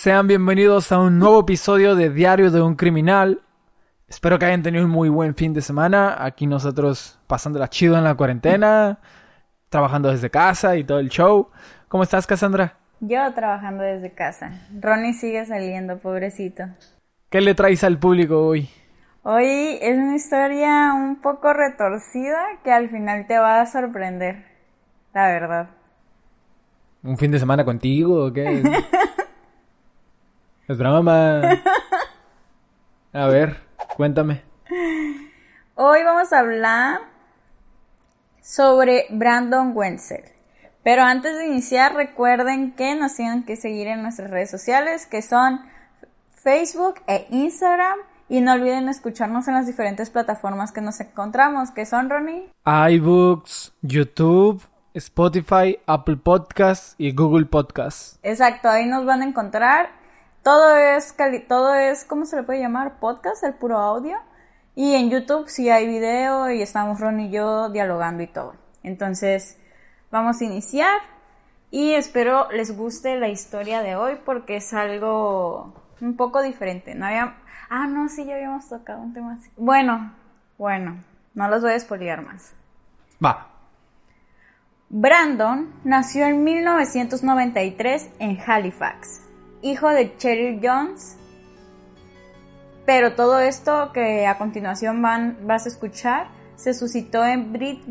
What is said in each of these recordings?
Sean bienvenidos a un nuevo episodio de Diario de un Criminal. Espero que hayan tenido un muy buen fin de semana. Aquí nosotros pasándola chido en la cuarentena, trabajando desde casa y todo el show. ¿Cómo estás, Cassandra? Yo trabajando desde casa. Ronnie sigue saliendo, pobrecito. ¿Qué le traes al público hoy? Hoy es una historia un poco retorcida que al final te va a sorprender. La verdad. ¿Un fin de semana contigo o qué? es broma. A ver, cuéntame. Hoy vamos a hablar sobre Brandon Wenzel. Pero antes de iniciar, recuerden que nos tienen que seguir en nuestras redes sociales, que son Facebook e Instagram. Y no olviden escucharnos en las diferentes plataformas que nos encontramos, que son, Ronnie. iBooks, YouTube, Spotify, Apple Podcasts y Google Podcasts. Exacto, ahí nos van a encontrar. Todo es, cali todo es, ¿cómo se le puede llamar? Podcast, el puro audio. Y en YouTube sí hay video y estamos Ron y yo dialogando y todo. Entonces, vamos a iniciar. Y espero les guste la historia de hoy porque es algo un poco diferente. No había... Ah, no, sí, ya habíamos tocado un tema así. Bueno, bueno, no los voy a espoliar más. Va. Brandon nació en 1993 en Halifax, hijo de Cheryl Jones. Pero todo esto que a continuación van, vas a escuchar se suscitó en Brit,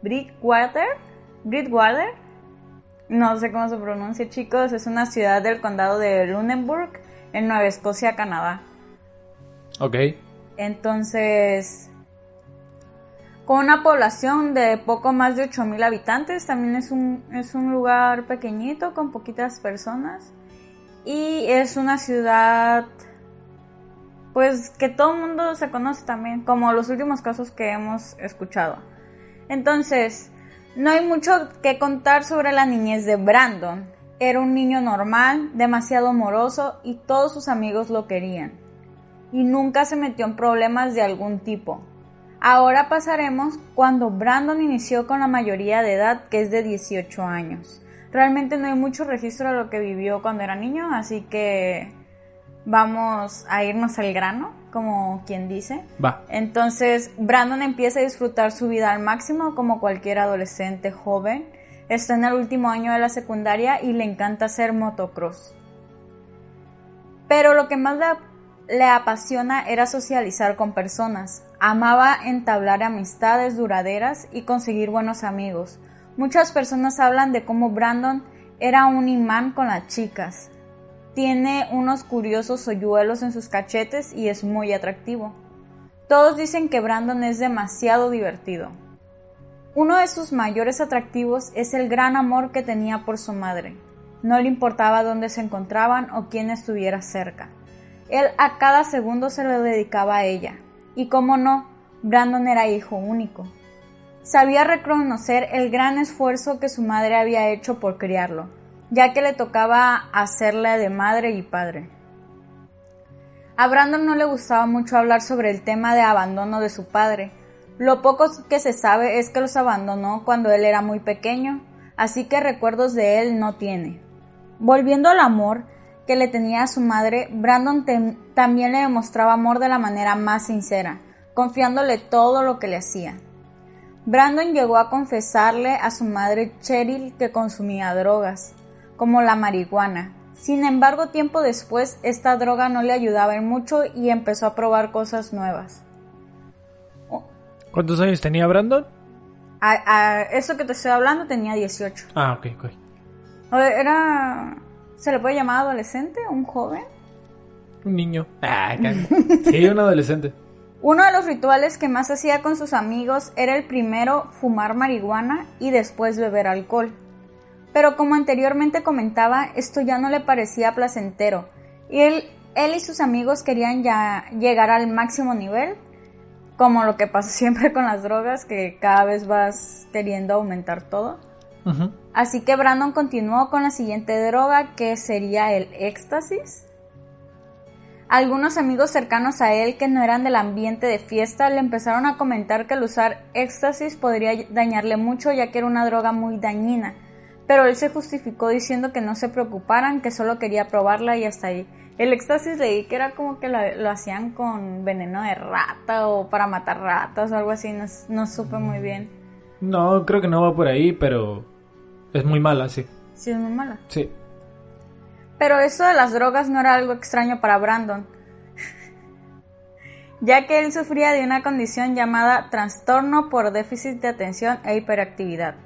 Bridgewater, Bridgewater, no sé cómo se pronuncia chicos, es una ciudad del condado de Lunenburg, en Nueva Escocia, Canadá. Ok. Entonces, con una población de poco más de 8.000 habitantes, también es un, es un lugar pequeñito con poquitas personas. Y es una ciudad, pues que todo el mundo se conoce también, como los últimos casos que hemos escuchado. Entonces, no hay mucho que contar sobre la niñez de Brandon. Era un niño normal, demasiado amoroso y todos sus amigos lo querían. Y nunca se metió en problemas de algún tipo. Ahora pasaremos cuando Brandon inició con la mayoría de edad, que es de 18 años. Realmente no hay mucho registro de lo que vivió cuando era niño, así que vamos a irnos al grano, como quien dice. Va. Entonces, Brandon empieza a disfrutar su vida al máximo como cualquier adolescente joven. Está en el último año de la secundaria y le encanta hacer motocross. Pero lo que más le, le apasiona era socializar con personas. Amaba entablar amistades duraderas y conseguir buenos amigos. Muchas personas hablan de cómo Brandon era un imán con las chicas. Tiene unos curiosos hoyuelos en sus cachetes y es muy atractivo. Todos dicen que Brandon es demasiado divertido. Uno de sus mayores atractivos es el gran amor que tenía por su madre. No le importaba dónde se encontraban o quién estuviera cerca. Él a cada segundo se lo dedicaba a ella. Y cómo no, Brandon era hijo único. Sabía reconocer el gran esfuerzo que su madre había hecho por criarlo, ya que le tocaba hacerle de madre y padre. A Brandon no le gustaba mucho hablar sobre el tema de abandono de su padre. Lo poco que se sabe es que los abandonó cuando él era muy pequeño, así que recuerdos de él no tiene. Volviendo al amor que le tenía a su madre, Brandon también le demostraba amor de la manera más sincera, confiándole todo lo que le hacía. Brandon llegó a confesarle a su madre Cheryl que consumía drogas, como la marihuana. Sin embargo, tiempo después, esta droga no le ayudaba en mucho y empezó a probar cosas nuevas. ¿Cuántos años tenía Brandon? A, a eso que te estoy hablando tenía 18. Ah, ok, ok. Era... ¿Se le puede llamar adolescente? ¿Un joven? Un niño. Ah, sí, un adolescente. Uno de los rituales que más hacía con sus amigos era el primero fumar marihuana y después beber alcohol. Pero como anteriormente comentaba, esto ya no le parecía placentero y él, él y sus amigos querían ya llegar al máximo nivel, como lo que pasa siempre con las drogas, que cada vez vas queriendo aumentar todo. Así que Brandon continuó con la siguiente droga que sería el éxtasis. Algunos amigos cercanos a él que no eran del ambiente de fiesta le empezaron a comentar que el usar éxtasis podría dañarle mucho ya que era una droga muy dañina, pero él se justificó diciendo que no se preocuparan, que solo quería probarla y hasta ahí. El éxtasis leí que era como que lo, lo hacían con veneno de rata o para matar ratas o algo así, no, no supe muy bien. No, creo que no va por ahí, pero es muy mala, sí. Sí, es muy mala. Sí. Pero eso de las drogas no era algo extraño para Brandon, ya que él sufría de una condición llamada trastorno por déficit de atención e hiperactividad,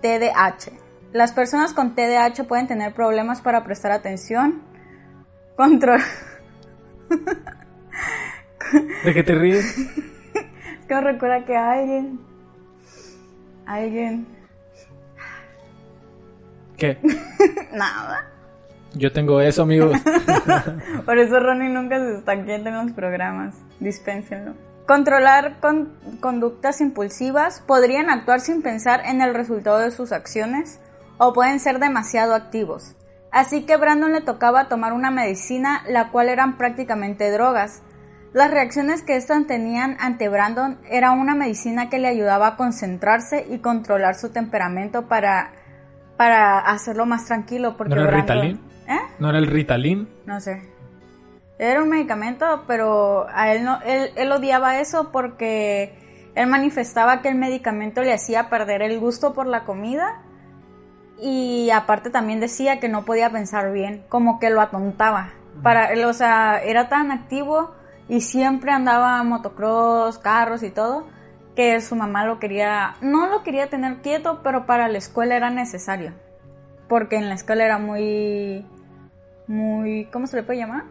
TDAH. Las personas con TDAH pueden tener problemas para prestar atención, control... ¿De qué te ríes? es que me recuerda que alguien... Alguien... ¿Qué? Nada. Yo tengo eso, amigos. Por eso Ronnie nunca se está quieto en los programas. Dispénsenlo. Controlar con conductas impulsivas. Podrían actuar sin pensar en el resultado de sus acciones o pueden ser demasiado activos. Así que Brandon le tocaba tomar una medicina la cual eran prácticamente drogas. Las reacciones que éstas tenían ante Brandon era una medicina que le ayudaba a concentrarse y controlar su temperamento para, para hacerlo más tranquilo. Porque ¿No era Brandon- Ritalin? ¿Eh? ¿No era el Ritalin? No sé. Era un medicamento, pero a él no, él, él odiaba eso porque él manifestaba que el medicamento le hacía perder el gusto por la comida y aparte también decía que no podía pensar bien, como que lo atontaba. Para él, o sea, era tan activo y siempre andaba motocross, carros y todo, que su mamá lo quería, no lo quería tener quieto, pero para la escuela era necesario. Porque en la escuela era muy, muy, ¿cómo se le puede llamar?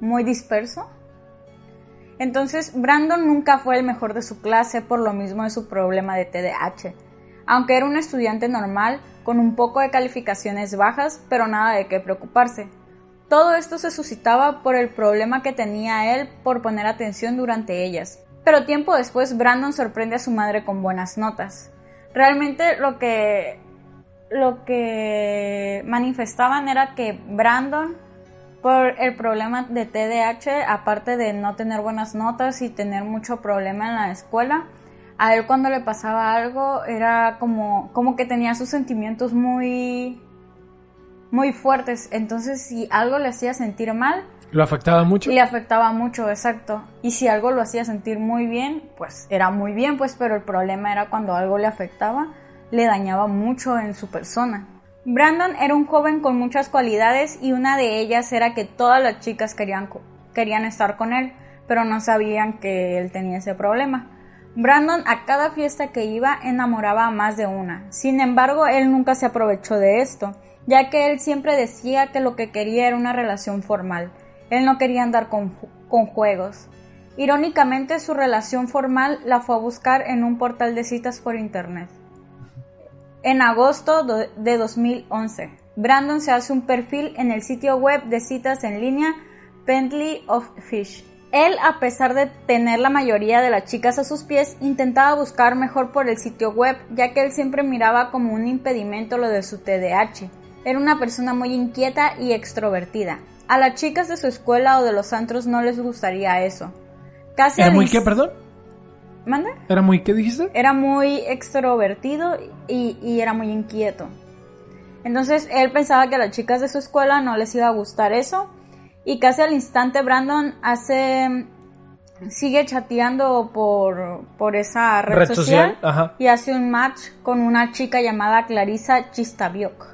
Muy disperso. Entonces, Brandon nunca fue el mejor de su clase por lo mismo de su problema de TDAH. Aunque era un estudiante normal, con un poco de calificaciones bajas, pero nada de qué preocuparse. Todo esto se suscitaba por el problema que tenía él por poner atención durante ellas. Pero tiempo después Brandon sorprende a su madre con buenas notas. Realmente lo que lo que manifestaban era que Brandon por el problema de TDAH, aparte de no tener buenas notas y tener mucho problema en la escuela, a él cuando le pasaba algo era como, como que tenía sus sentimientos muy, muy fuertes. Entonces si algo le hacía sentir mal, ¿Lo afectaba mucho? le afectaba mucho, exacto. Y si algo lo hacía sentir muy bien, pues era muy bien, pues, pero el problema era cuando algo le afectaba, le dañaba mucho en su persona. Brandon era un joven con muchas cualidades y una de ellas era que todas las chicas querían, querían estar con él, pero no sabían que él tenía ese problema. Brandon a cada fiesta que iba enamoraba a más de una. Sin embargo, él nunca se aprovechó de esto, ya que él siempre decía que lo que quería era una relación formal. Él no quería andar con, con juegos. Irónicamente, su relación formal la fue a buscar en un portal de citas por internet. En agosto de 2011, Brandon se hace un perfil en el sitio web de citas en línea Bentley of Fish. Él, a pesar de tener la mayoría de las chicas a sus pies, intentaba buscar mejor por el sitio web, ya que él siempre miraba como un impedimento lo de su TDAH. Era una persona muy inquieta y extrovertida. A las chicas de su escuela o de los antros no les gustaría eso. Casi ¿Era al muy qué, perdón? ¿Mande? ¿Era muy qué dijiste? era muy extrovertido y, y era muy inquieto. Entonces él pensaba que a las chicas de su escuela no les iba a gustar eso. Y casi al instante Brandon hace. sigue chateando por, por esa red, Red social, y hace un match con una chica llamada Clarisa Chistaviok.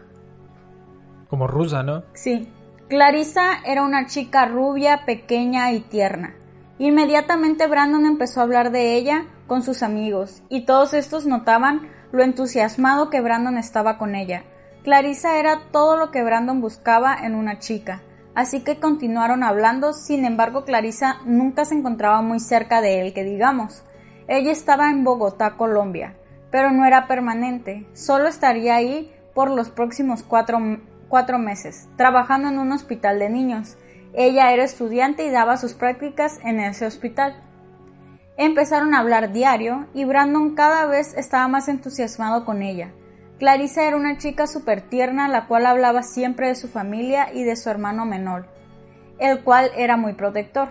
Como rusa, ¿no? Sí. Clarisa era una chica rubia, pequeña y tierna. Inmediatamente Brandon empezó a hablar de ella con sus amigos, y todos estos notaban lo entusiasmado que Brandon estaba con ella. Clarisa era todo lo que Brandon buscaba en una chica, así que continuaron hablando, sin embargo Clarisa nunca se encontraba muy cerca de él, que digamos. Ella estaba en Bogotá, Colombia, pero no era permanente, solo estaría ahí por los próximos cuatro, cuatro meses, trabajando en un hospital de niños. Ella era estudiante y daba sus prácticas en ese hospital. Empezaron a hablar diario y Brandon cada vez estaba más entusiasmado con ella. Clarisa era una chica súper tierna, la cual hablaba siempre de su familia y de su hermano menor, el cual era muy protector.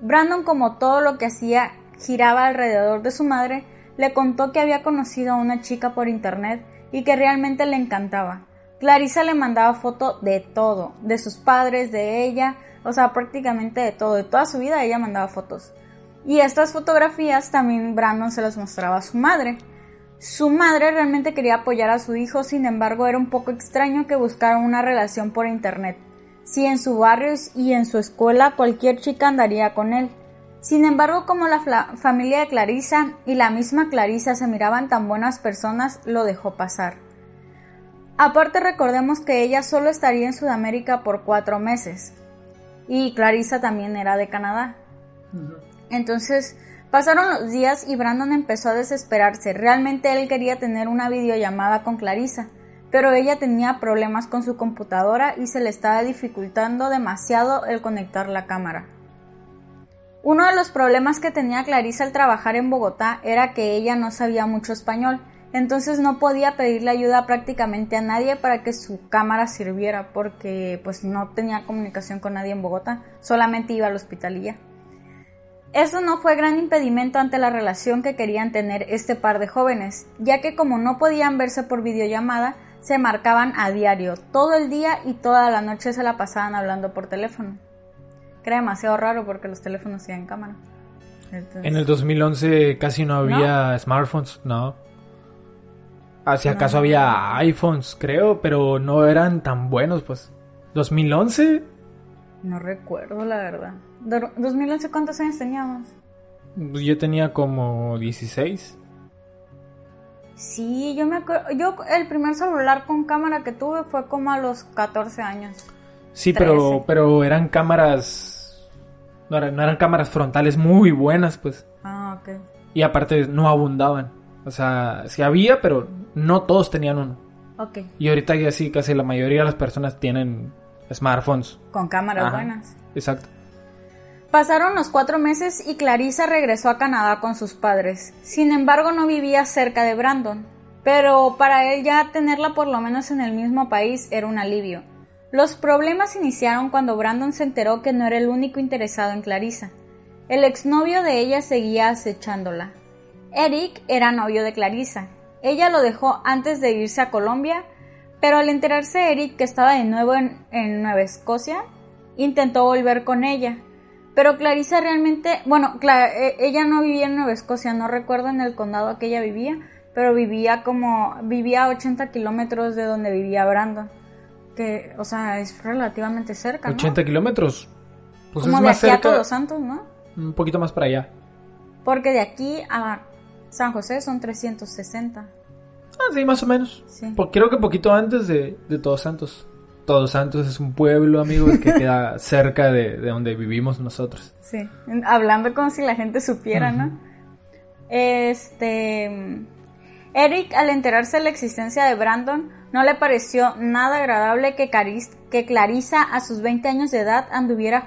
Brandon, como todo lo que hacía giraba alrededor de su madre, le contó que había conocido a una chica por internet y que realmente le encantaba. Clarisa le mandaba foto de todo, de sus padres, de ella, o sea, prácticamente de todo, de toda su vida ella mandaba fotos. Y estas fotografías también Brandon se las mostraba a su madre. Su madre realmente quería apoyar a su hijo, sin embargo era un poco extraño que buscaran una relación por internet. Si en su barrio y en su escuela cualquier chica andaría con él. Sin embargo, como la familia de Clarisa y la misma Clarisa se miraban tan buenas personas, lo dejó pasar. Aparte recordemos que ella solo estaría en Sudamérica por cuatro meses. Y Clarisa también era de Canadá. Entonces, pasaron los días y Brandon empezó a desesperarse. Realmente él quería tener una videollamada con Clarisa, pero ella tenía problemas con su computadora y se le estaba dificultando demasiado el conectar la cámara. Uno de los problemas que tenía Clarisa al trabajar en Bogotá era que ella no sabía mucho español, entonces no podía pedirle ayuda prácticamente a nadie para que su cámara sirviera porque pues no tenía comunicación con nadie en Bogotá, solamente iba al hospital y ya. Eso no fue gran impedimento ante la relación que querían tener este par de jóvenes, ya que como no podían verse por videollamada, se marcaban a diario, todo el día y toda la noche se la pasaban hablando por teléfono. Que era demasiado raro porque los teléfonos en cámara. En el 2011 casi no había smartphones, no. Si acaso había iPhones, creo, pero no eran tan buenos, pues. ¿2011? No recuerdo, la verdad. ¿2011 cuántos años teníamos? Pues yo tenía como 16. Sí, yo me acuerdo. Yo, el primer celular con cámara que tuve fue como a los 14 años. Sí, pero, pero eran cámaras. No eran, no eran cámaras frontales muy buenas, pues. Ah, ok. Y aparte no abundaban. O sea, sí había, pero no todos tenían uno. Y ahorita ya sí, casi la mayoría de las personas tienen smartphones. Con cámaras buenas. Exacto. Pasaron los cuatro meses y Clarissa regresó a Canadá con sus padres. Sin embargo, no vivía cerca de Brandon. Pero para él ya tenerla por lo menos en el mismo país era un alivio. Los problemas iniciaron cuando Brandon se enteró que no era el único interesado en Clarissa. El exnovio de ella seguía acechándola. Eric era novio de Clarissa. Ella lo dejó antes de irse a Colombia, pero al enterarse Eric que estaba de nuevo en, en Nueva Escocia, intentó volver con ella. Pero Clarissa realmente, bueno, e, ella no vivía en Nueva Escocia, no recuerdo en el condado que ella vivía, pero vivía como, vivía a 80 kilómetros de donde vivía Brandon. Que, o sea, es relativamente cerca, ¿no? 80 kilómetros. Pues como es de más aquí cerca, a Todos Santos, ¿no? Un poquito más para allá. Porque de aquí a San José son 360. Ah, sí, más o menos. Sí. creo que poquito antes de, de Todos Santos. Todos Santos es un pueblo, amigos, que queda cerca de, donde vivimos nosotros. Sí, hablando como si la gente supiera, ¿no? Este. Eric, al enterarse de la existencia de Brandon, no le pareció nada agradable que, que Clarissa, a sus 20 años de edad, anduviera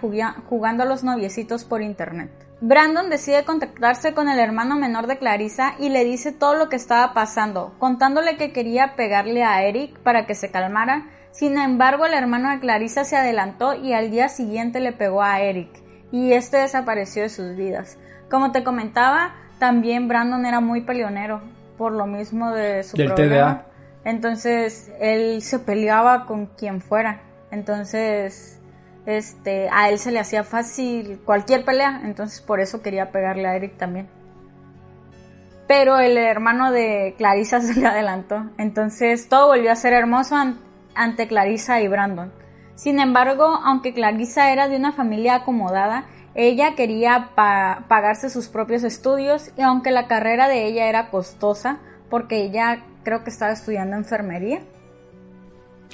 jugando a los noviecitos por internet. Brandon decide contactarse con el hermano menor de Clarissa y le dice todo lo que estaba pasando, contándole que quería pegarle a Eric para que se calmara sin embargo, el hermano de Clarissa se adelantó y al día siguiente le pegó a Eric, y este desapareció de sus vidas. Como te comentaba, también Brandon era muy peleonero, por lo mismo de su Del TDA. Entonces, él se peleaba con quien fuera. Entonces, este, a él se le hacía fácil cualquier pelea, entonces por eso quería pegarle a Eric también. Pero el hermano de Clarissa se le adelantó. Entonces todo volvió a ser hermoso ante Clarissa y Brandon. Sin embargo, aunque Clarissa era de una familia acomodada, ella quería pagarse sus propios estudios y aunque la carrera de ella era costosa, porque ella creo que estaba estudiando enfermería.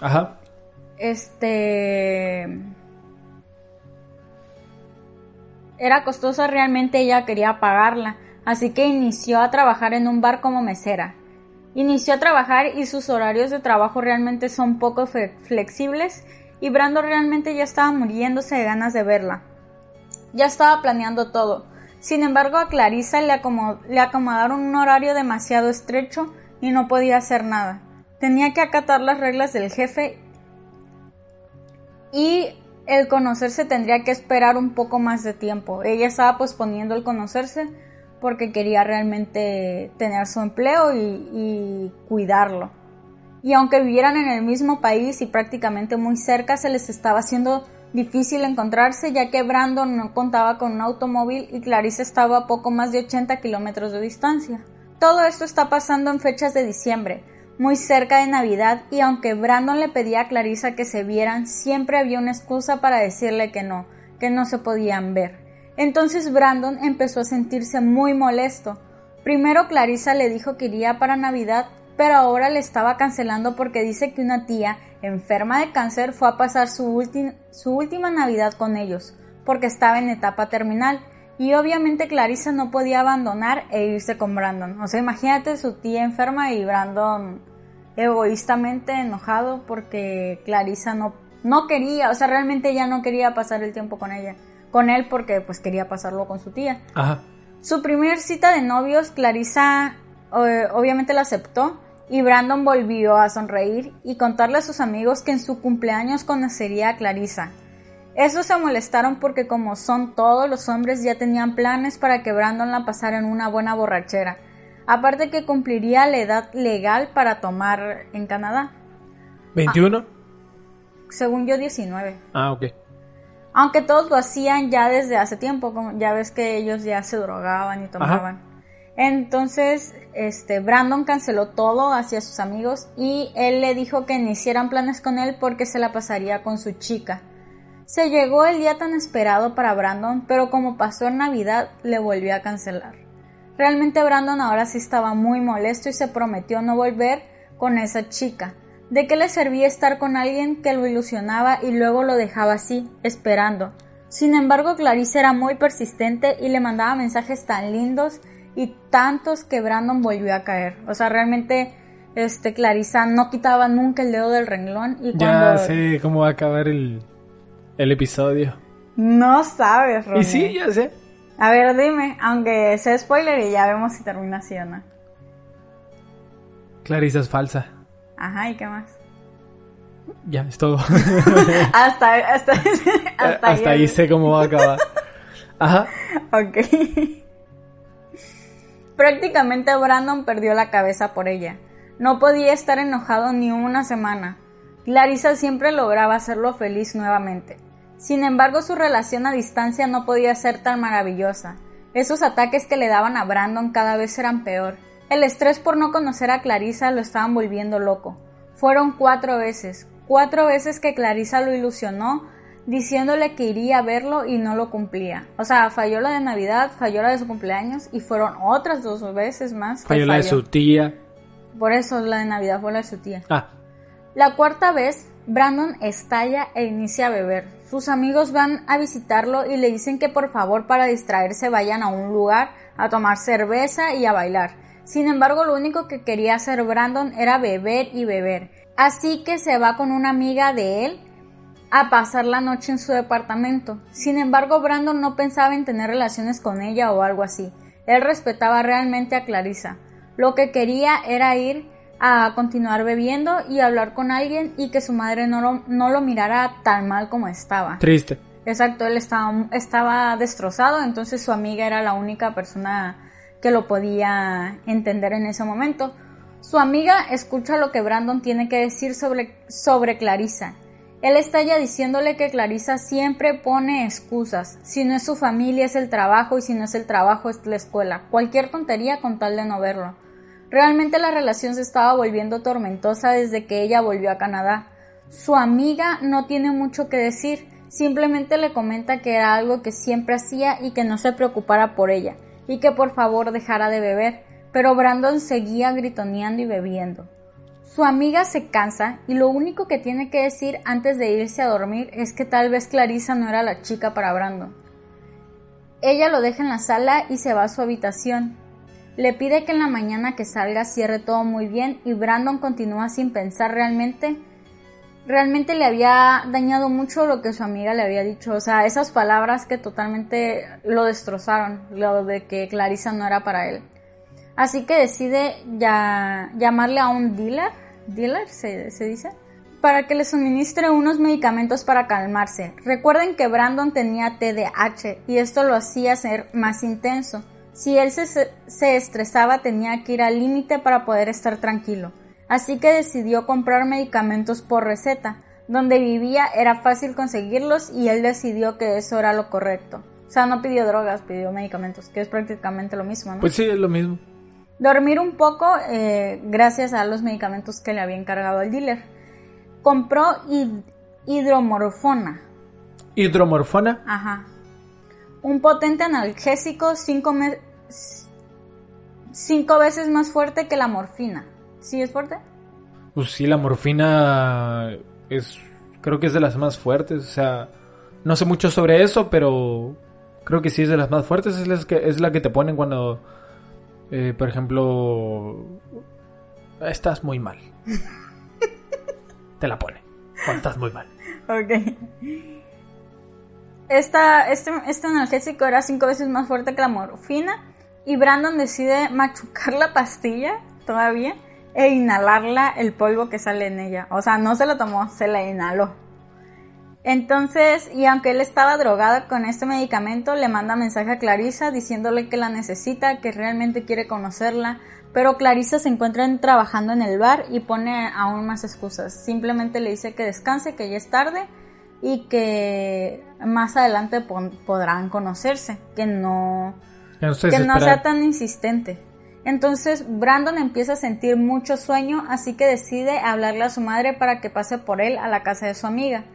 Ajá. Este... Era costosa realmente, ella quería pagarla, así que inició a trabajar en un bar como mesera. Inició a trabajar y sus horarios de trabajo realmente son poco flexibles y Brando realmente ya estaba muriéndose de ganas de verla. Ya estaba planeando todo. Sin embargo, a Clarissa le, le acomodaron un horario demasiado estrecho y no podía hacer nada. Tenía que acatar las reglas del jefe y el conocerse tendría que esperar un poco más de tiempo. Ella estaba posponiendo el conocerse porque quería realmente tener su empleo y, cuidarlo. Y aunque vivieran en el mismo país y prácticamente muy cerca, se les estaba haciendo difícil encontrarse ya que Brandon no contaba con un automóvil y Clarissa estaba a poco más de 80 kilómetros de distancia. Todo esto está pasando en fechas de diciembre, muy cerca de Navidad, y aunque Brandon le pedía a Clarissa que se vieran, siempre había una excusa para decirle que no, que no se podían ver. Entonces Brandon empezó a sentirse muy molesto. Primero Clarissa le dijo que iría para Navidad, pero ahora le estaba cancelando porque dice que una tía enferma de cáncer fue a pasar su, su última Navidad con ellos, porque estaba en etapa terminal y obviamente Clarissa no podía abandonar e irse con Brandon. O sea, imagínate su tía enferma y Brandon egoístamente enojado porque Clarissa no, no quería, o sea, realmente ya no quería pasar el tiempo con ella, con él porque pues quería pasarlo con su tía. Ajá. Su primer cita de novios, Clarissa obviamente la aceptó y Brandon volvió a sonreír y contarle a sus amigos que en su cumpleaños conocería a Clarissa. Esos se molestaron porque como son todos los hombres ya tenían planes para que Brandon la pasara en una buena borrachera. Aparte que cumpliría la edad legal para tomar en Canadá. ¿21? según yo 19. Ah, ok. Aunque todos lo hacían ya desde hace tiempo, ya ves que ellos ya se drogaban y tomaban. Entonces, este, Brandon canceló todo hacia sus amigos y él le dijo que no hicieran planes con él porque se la pasaría con su chica. Se llegó el día tan esperado para Brandon, pero como pasó en Navidad, le volvió a cancelar. Realmente Brandon ahora sí estaba muy molesto y se prometió no volver con esa chica. ¿De qué le servía estar con alguien que lo ilusionaba y luego lo dejaba así, esperando? Sin embargo, Clarice era muy persistente y le mandaba mensajes tan lindos y tantos que Brandon volvió a caer. O sea, realmente este Clarissa no quitaba nunca el dedo del renglón y cuando... Ya sé cómo va a acabar el, el episodio. No sabes, Ronnie. Y sí, ya sé. A ver, dime, aunque sea spoiler y ya vemos si termina así o no. Clarisa es falsa. Ajá, ¿y qué más? Ya, es todo. hasta, hasta, hasta, ahí, sé cómo va a acabar. Ajá. Ok. Prácticamente Brandon perdió la cabeza por ella. No podía estar enojado ni una semana. Clarissa siempre lograba hacerlo feliz nuevamente. Sin embargo, su relación a distancia no podía ser tan maravillosa. Esos ataques que le daban a Brandon cada vez eran peor. El estrés por no conocer a Clarissa lo estaban volviendo loco. Fueron cuatro veces, cuatro veces que Clarissa lo ilusionó diciéndole que iría a verlo y no lo cumplía. O sea, falló la de Navidad, falló la de su cumpleaños y fueron otras dos veces más. Falló, la de su tía. Por eso la de Navidad fue la de su tía. Ah. La cuarta vez, Brandon estalla e inicia a beber. Sus amigos van a visitarlo y le dicen que por favor para distraerse vayan a un lugar a tomar cerveza y a bailar. Sin embargo, lo único que quería hacer Brandon era beber y beber. Así que se va con una amiga de él a pasar la noche en su departamento. Sin embargo, Brandon no pensaba en tener relaciones con ella o algo así. Él respetaba realmente a Clarissa. Lo que quería era ir a continuar bebiendo y hablar con alguien y que su madre no lo, no lo mirara tan mal como estaba. Triste. Exacto, él estaba, estaba destrozado, entonces su amiga era la única persona que lo podía entender en ese momento. Su amiga escucha lo que Brandon tiene que decir sobre, sobre Clarissa. Él está ya diciéndole que Clarissa siempre pone excusas. Si no es su familia es el trabajo y si no es el trabajo es la escuela. Cualquier tontería con tal de no verlo. Realmente la relación se estaba volviendo tormentosa desde que ella volvió a Canadá. Su amiga no tiene mucho que decir, simplemente le comenta que era algo que siempre hacía y que no se preocupara por ella, y que por favor dejara de beber, pero Brandon seguía gritoneando y bebiendo. Su amiga se cansa y lo único que tiene que decir antes de irse a dormir es que tal vez Clarissa no era la chica para Brandon. Ella lo deja en la sala y se va a su habitación, le pide que en la mañana que salga cierre todo muy bien y Brandon continúa sin pensar realmente. Realmente le había dañado mucho lo que su amiga le había dicho, o sea, esas palabras que totalmente lo destrozaron, lo de que Clarissa no era para él. Así que decide ya llamarle a un dealer, dealer se, se dice, para que le suministre unos medicamentos para calmarse. Recuerden que Brandon tenía TDAH y esto lo hacía ser más intenso. Si él se, estresaba tenía que ir al límite para poder estar tranquilo. así que decidió comprar medicamentos por receta. Donde vivía era fácil conseguirlos y él decidió que eso era lo correcto. O sea, no pidió drogas, pidió medicamentos, que es prácticamente lo mismo, ¿no? Pues sí, es lo mismo. Dormir un poco eh, gracias a los medicamentos que le había encargado el dealer. Compró hidromorfona. ¿Hidromorfona? Ajá. Un potente analgésico cinco, cinco veces más fuerte que la morfina. ¿Sí es fuerte? Pues sí, la morfina es creo que es de las más fuertes, o sea, no sé mucho sobre eso, pero creo que sí es de las más fuertes, es la que, es la que te ponen cuando, eh, por ejemplo, estás muy mal. te la pone cuando estás muy mal. Ok. Esta, este, este analgésico era cinco veces más fuerte que la morfina y Brandon decide machucar la pastilla todavía e inhalarla el polvo que sale en ella. O sea, no se lo tomó, se la inhaló. Entonces, y aunque él estaba drogado con este medicamento, le manda mensaje a Clarissa diciéndole que la necesita, que realmente quiere conocerla, pero Clarissa se encuentra trabajando en el bar y pone aún más excusas. Simplemente le dice que descanse, que ya es tarde y que más adelante podrán conocerse, que no, que no sea tan insistente. Entonces Brandon empieza a sentir mucho sueño, así que decide hablarle a su madre para que pase por él a la casa de su amiga.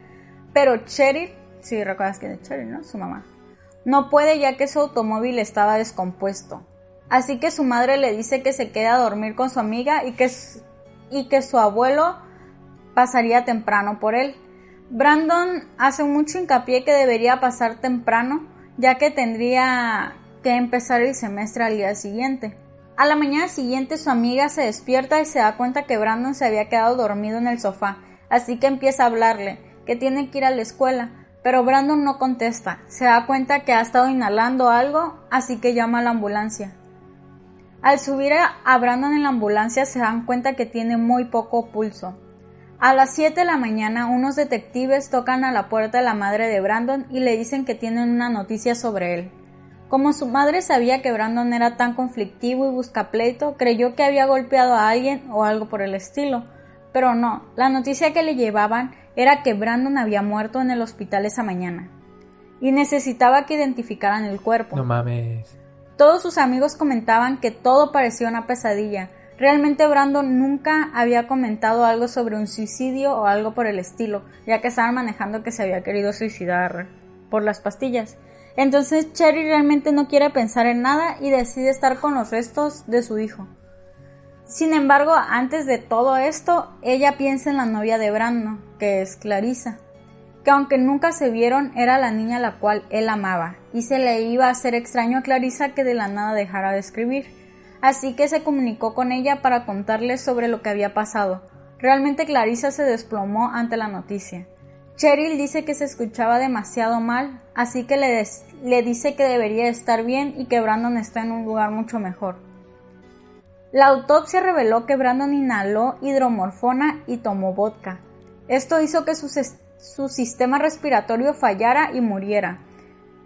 Pero Cheryl, si recuerdas quién es Cheryl, ¿no? Su mamá. No puede ya que su automóvil estaba descompuesto. Así que su madre le dice que se quede a dormir con su amiga y que, y que su abuelo pasaría temprano por él. Brandon hace mucho hincapié que debería pasar temprano, ya que tendría que empezar el semestre al día siguiente. A la mañana siguiente su amiga se despierta y se da cuenta que Brandon se había quedado dormido en el sofá, así que empieza a hablarle, que tiene que ir a la escuela, pero Brandon no contesta, se da cuenta que ha estado inhalando algo, así que llama a la ambulancia. Al subir a Brandon en la ambulancia se dan cuenta que tiene muy poco pulso. A las 7 de la mañana unos detectives tocan a la puerta de la madre de Brandon y le dicen que tienen una noticia sobre él. Como su madre sabía que Brandon era tan conflictivo y busca pleito, creyó que había golpeado a alguien o algo por el estilo. Pero no, la noticia que le llevaban era que Brandon había muerto en el hospital esa mañana. Y necesitaba que identificaran el cuerpo. No mames. Todos sus amigos comentaban que todo parecía una pesadilla. Realmente Brandon nunca había comentado algo sobre un suicidio o algo por el estilo, ya que estaban manejando que se había querido suicidar por las pastillas. Entonces Cherry realmente no quiere pensar en nada y decide estar con los restos de su hijo. Sin embargo, antes de todo esto, ella piensa en la novia de Brandon, que es Clarissa, que aunque nunca se vieron, era la niña a la cual él amaba, y se le iba a hacer extraño a Clarissa que de la nada dejara de escribir. Así que se comunicó con ella para contarle sobre lo que había pasado. Realmente Clarissa se desplomó ante la noticia. Cheryl dice que se escuchaba demasiado mal, así que le, dice que debería estar bien y que Brandon está en un lugar mucho mejor. La autopsia reveló que Brandon inhaló hidromorfona y tomó vodka. Esto hizo que su, su sistema respiratorio fallara y muriera.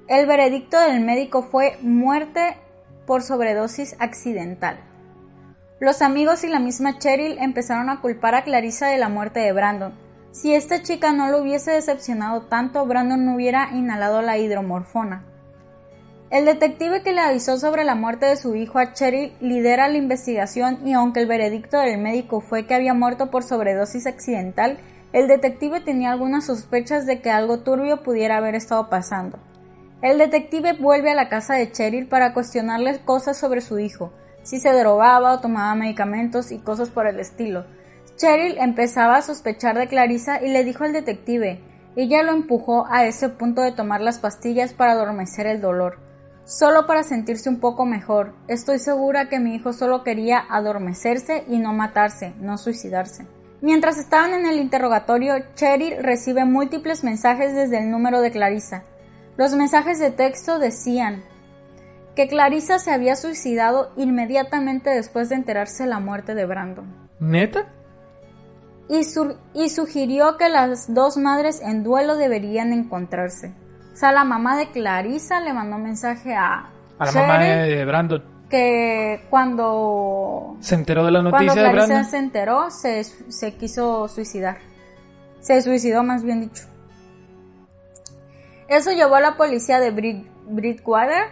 El veredicto del médico fue muerte por sobredosis accidental. Los amigos y la misma Cheryl empezaron a culpar a Clarissa de la muerte de Brandon, si esta chica no lo hubiese decepcionado tanto, Brandon no hubiera inhalado la hidromorfona. El detective que le avisó sobre la muerte de su hijo a Cheryl lidera la investigación y aunque el veredicto del médico fue que había muerto por sobredosis accidental, el detective tenía algunas sospechas de que algo turbio pudiera haber estado pasando. El detective vuelve a la casa de Cheryl para cuestionarle cosas sobre su hijo, si se drogaba o tomaba medicamentos y cosas por el estilo, Cheryl empezaba a sospechar de Clarissa y le dijo al detective. Ella lo empujó a ese punto de tomar las pastillas para adormecer el dolor, solo para sentirse un poco mejor. Estoy segura que mi hijo solo quería adormecerse y no matarse, no suicidarse. Mientras estaban en el interrogatorio, Cheryl recibe múltiples mensajes desde el número de Clarissa. Los mensajes de texto decían que Clarissa se había suicidado inmediatamente después de enterarse de la muerte de Brandon. ¿Neta? Y, sugirió que las dos madres en duelo deberían encontrarse. O sea, la mamá de Clarissa le mandó mensaje a... A la mamá de Brandon. que cuando Se enteró de la cuando noticia de Brandon. se enteró se, se quiso suicidar. Se suicidó más bien dicho. Eso llevó a la policía de Brid- Bridgewater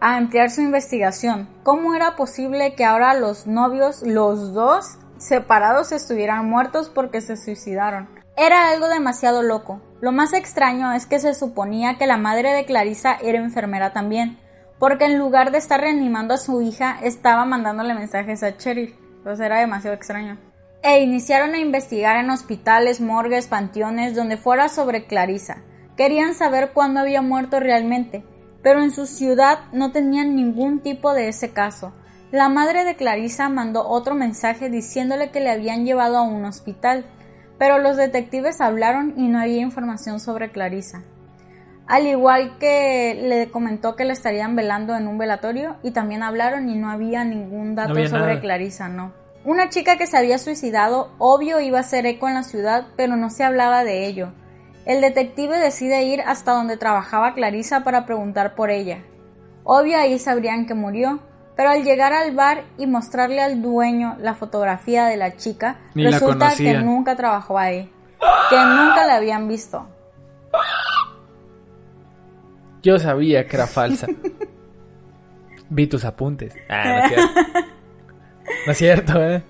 a ampliar su investigación. ¿Cómo era posible que ahora los novios, los dos, separados estuvieran muertos porque se suicidaron? Era algo demasiado loco. Lo más extraño es que se suponía que la madre de Clarissa era enfermera también, porque en lugar de estar reanimando a su hija, estaba mandándole mensajes a Cheryl. Pues era demasiado extraño. E iniciaron a investigar en hospitales, morgues, panteones, donde fuera sobre Clarissa. Querían saber cuándo había muerto realmente, pero en su ciudad no tenían ningún tipo de ese caso. La madre de Clarissa mandó otro mensaje diciéndole que le habían llevado a un hospital, pero los detectives hablaron y no había información sobre Clarissa. Al igual que le comentó que la estarían velando en un velatorio y también hablaron y no había ningún dato había sobre nada. Clarissa, no. Una chica que se había suicidado, obvio iba a hacer eco en la ciudad, pero no se hablaba de ello. El detective decide ir hasta donde trabajaba Clarissa para preguntar por ella. Obvio ahí sabrían que murió, pero al llegar al bar y mostrarle al dueño la fotografía de la chica, Ni la resulta que nunca trabajó ahí, que nunca la habían visto. Yo sabía que era falsa. Vi tus apuntes. Ah, no es cierto. No es cierto, ¿eh?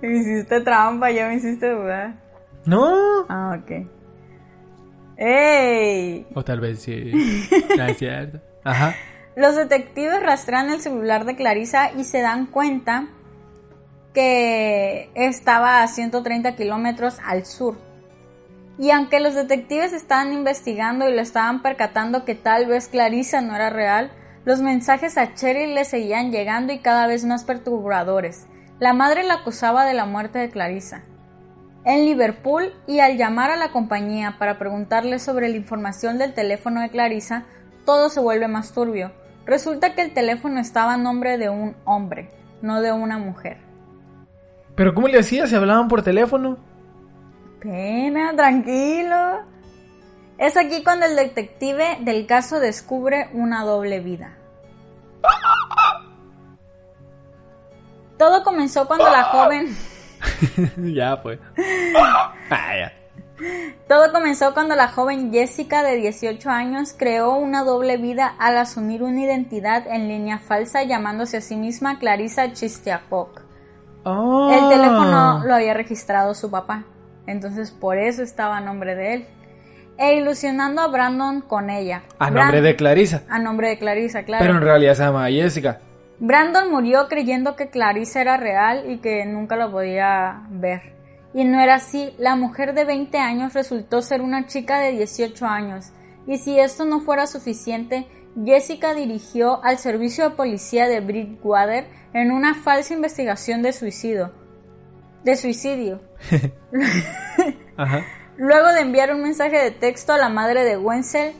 Me hiciste trampa, ya me hiciste dudar. No. Ah, ok. ¡Ey! O tal vez sí. No es cierto. Ajá. Los detectives rastrean el celular de Clarissa y se dan cuenta que estaba a 130 kilómetros al sur. Y aunque los detectives estaban investigando y lo estaban percatando que tal vez Clarissa no era real, los mensajes a Cheryl le seguían llegando y cada vez más perturbadores. La madre la acusaba de la muerte de Clarissa. En Liverpool y al llamar a la compañía para preguntarle sobre la información del teléfono de Clarissa, todo se vuelve más turbio. Resulta que el teléfono estaba a nombre de un hombre, no de una mujer. Pero ¿cómo le hacía si hablaban por teléfono? Pena, tranquilo. Es aquí cuando el detective del caso descubre una doble vida. Todo comenzó cuando la joven... ya, pues. Ah, ya. Todo comenzó cuando la joven Jessica de 18 años creó una doble vida al asumir una identidad en línea falsa llamándose a sí misma Clarissa Chistiapok. Oh. El teléfono lo había registrado su papá, entonces por eso estaba a nombre de él. E ilusionando a Brandon con ella. A nombre de Clarissa. A nombre de Clarissa, claro. Pero en realidad se llama Jessica. Brandon murió creyendo que Clarissa era real y que nunca lo podía ver. Y no era así, la mujer de 20 años resultó ser una chica de 18 años. Y si esto no fuera suficiente, Jessica dirigió al servicio de policía de Bridgewater en una falsa investigación de suicidio. De suicidio. Ajá. Luego de enviar un mensaje de texto a la madre de Wenzel,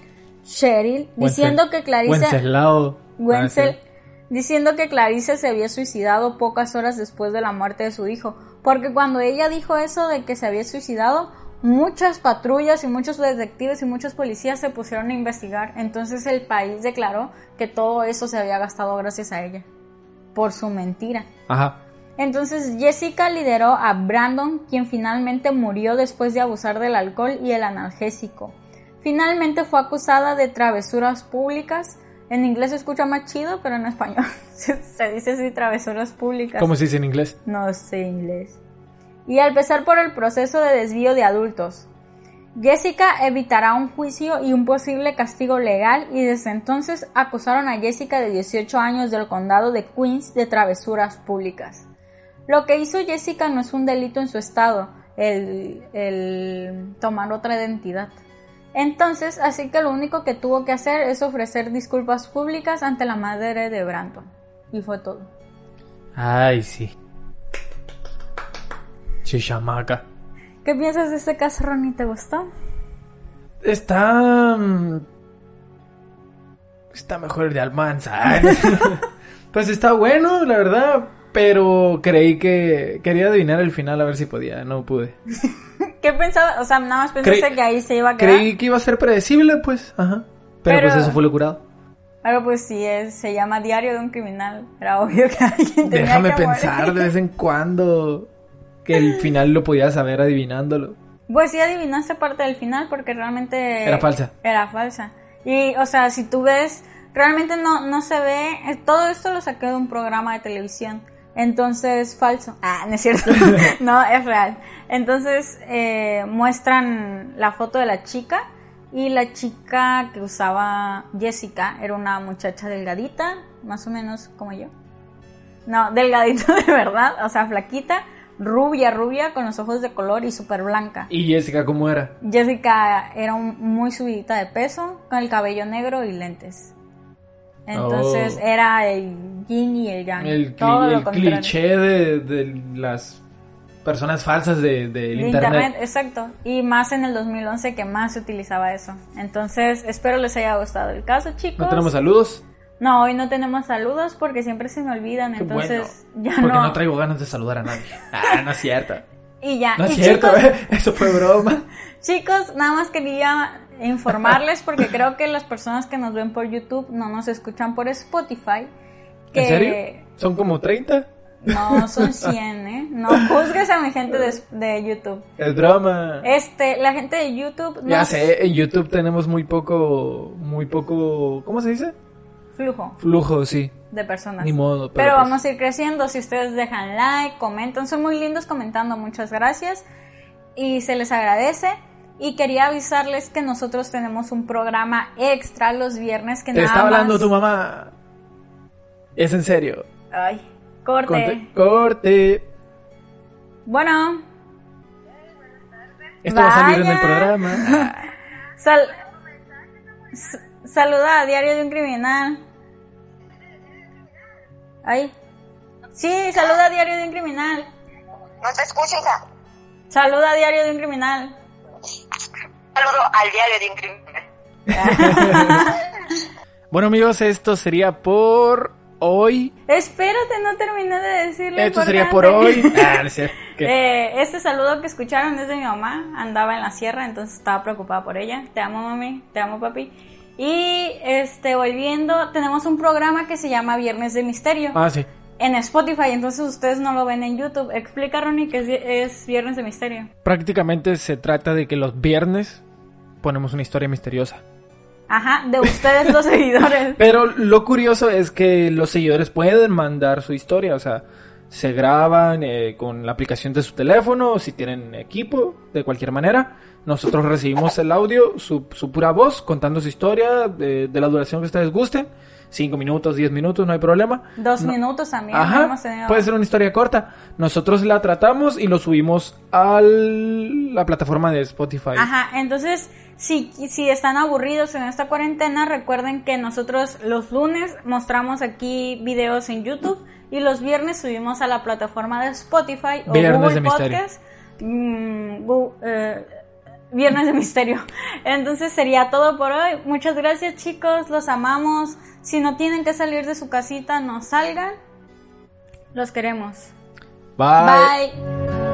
Cheryl, diciendo que Clarissa... Wenceslao. Wenzel, Ah, sí. Diciendo que Clarissa se había suicidado pocas horas después de la muerte de su hijo, porque cuando ella dijo eso de que se había suicidado, muchas patrullas y muchos detectives y muchos policías se pusieron a investigar, entonces el país declaró que todo eso se había gastado gracias a ella, por su mentira. Ajá. Entonces Jessica lideró a Brandon, quien finalmente murió después de abusar del alcohol y el analgésico. Finalmente fue acusada de travesuras públicas. En inglés se escucha más chido, pero en español se, se dice así, travesuras públicas. ¿Cómo se dice en inglés? No sé inglés. Y al empezar por el proceso de desvío de adultos. Jessica evitará un juicio y un posible castigo legal y desde entonces acusaron a Jessica de 18 años del condado de Queens de travesuras públicas. Lo que hizo Jessica no es un delito en su estado, el, el tomar otra identidad. Entonces, así que lo único que tuvo que hacer es ofrecer disculpas públicas ante la madre de Brandon. Y fue todo. Ay, sí. Chichamaca. ¿Qué piensas de este caso, Ronnie? ¿Te gustó? Está. mm, Está mejor el de Almanza. Pues está bueno, la verdad. Pero creí que. Quería adivinar el final a ver si podía. No pude. ¿Qué pensabas? O sea, nada más pensaste que ahí se iba a quedar. Creí que iba a ser predecible, pues. Ajá. Pero, Pero- pues eso fue lo curado. Pero pues sí, es, se llama Diario de un Criminal. Era obvio que alguien tenía Déjame que pensar morir. de vez en cuando que el final lo podías saber adivinándolo. Pues sí adivinaste parte del final porque realmente... Era falsa. Era falsa. Y, o sea, si tú ves, realmente no, no se ve... eh, Todo esto lo saqué de un programa de televisión. Entonces, falso. Ah, no es cierto. no, es real. Entonces, eh, muestran la foto de la chica. Y la chica que usaba Jessica era una muchacha delgadita, más o menos como yo. No, delgadita de verdad, o sea, flaquita, rubia, rubia, con los ojos de color y súper blanca. ¿Y Jessica cómo era? Jessica era un- muy subidita de peso, con el cabello negro y lentes. Entonces Oh. era el yin y el yang. El, lo cliché de, de las personas falsas de- del De internet. internet, exacto. Y más en el 2011 que más se utilizaba eso. Entonces, espero les haya gustado el caso, chicos. ¿No tenemos saludos? No, hoy no tenemos saludos porque siempre se me olvidan. Qué entonces, bueno. ya Porque no. no. traigo ganas de saludar a nadie. Ah, no es cierto. Y ya. No es y cierto, chicos, ¿eh? eso fue broma. Chicos, nada más quería informarles porque creo que las personas que nos ven por YouTube no nos escuchan por Spotify. Que ¿En serio? ¿Son como 30? No, son 100, ¿eh? No juzgues a mi gente de, de YouTube. Es broma. Este, la gente de YouTube no Ya sé, en YouTube tenemos muy poco, muy poco, ¿cómo se dice? flujo Flujo, sí. de personas. Ni modo. Pero, pues, vamos a ir creciendo. Si ustedes dejan like, comentan, son muy lindos comentando. Muchas gracias. Y se les agradece. Y quería avisarles que nosotros tenemos un programa extra los viernes que Te nada está hablando más- tu mamá. Es en serio. Ay, corte. Corte. Corte. Bueno, Esto va a salir en el Vaya. programa. Sal- saluda a Diario de un Criminal. Ay. Sí, saluda a Diario de un Criminal. No te escucho, hija. Saluda a Diario de un Criminal. Saludo al diario de un criminal. Bueno amigos, esto sería por hoy. Espérate, no terminé de decirle. Esto sería por hoy. Ah. Eh, este saludo que escucharon es de mi mamá. Andaba en la sierra, entonces estaba preocupada por ella. Te amo, mami. Te amo, papi. Y este, volviendo, tenemos un programa que se llama Viernes de Misterio Ah, sí. en Spotify. Entonces ustedes no lo ven en YouTube. Explica, Ronnie, que es, es Viernes de Misterio. Prácticamente se trata de que los viernes ponemos una historia misteriosa. Ajá, de ustedes los seguidores. Pero lo curioso es que los seguidores pueden mandar su historia, o sea, se graban eh, con la aplicación de su teléfono, si tienen equipo, de cualquier manera. Nosotros recibimos el audio, su, su pura voz, contando su historia, de, de la duración que ustedes gusten. Cinco minutos, diez minutos, no hay problema. Dos No- minutos también. Ajá, puede ser una historia corta. Nosotros la tratamos y lo subimos a la plataforma de Spotify. Ajá, entonces, si, si están aburridos en esta cuarentena, recuerden que nosotros los lunes mostramos aquí videos en YouTube y los viernes subimos a la plataforma de Spotify o Viernes Google de. Podcast. Mm, eh, viernes de Misterio. Entonces sería todo por hoy. Muchas gracias chicos, los amamos. Si no tienen que salir de su casita, no salgan. Los queremos. Bye. Bye.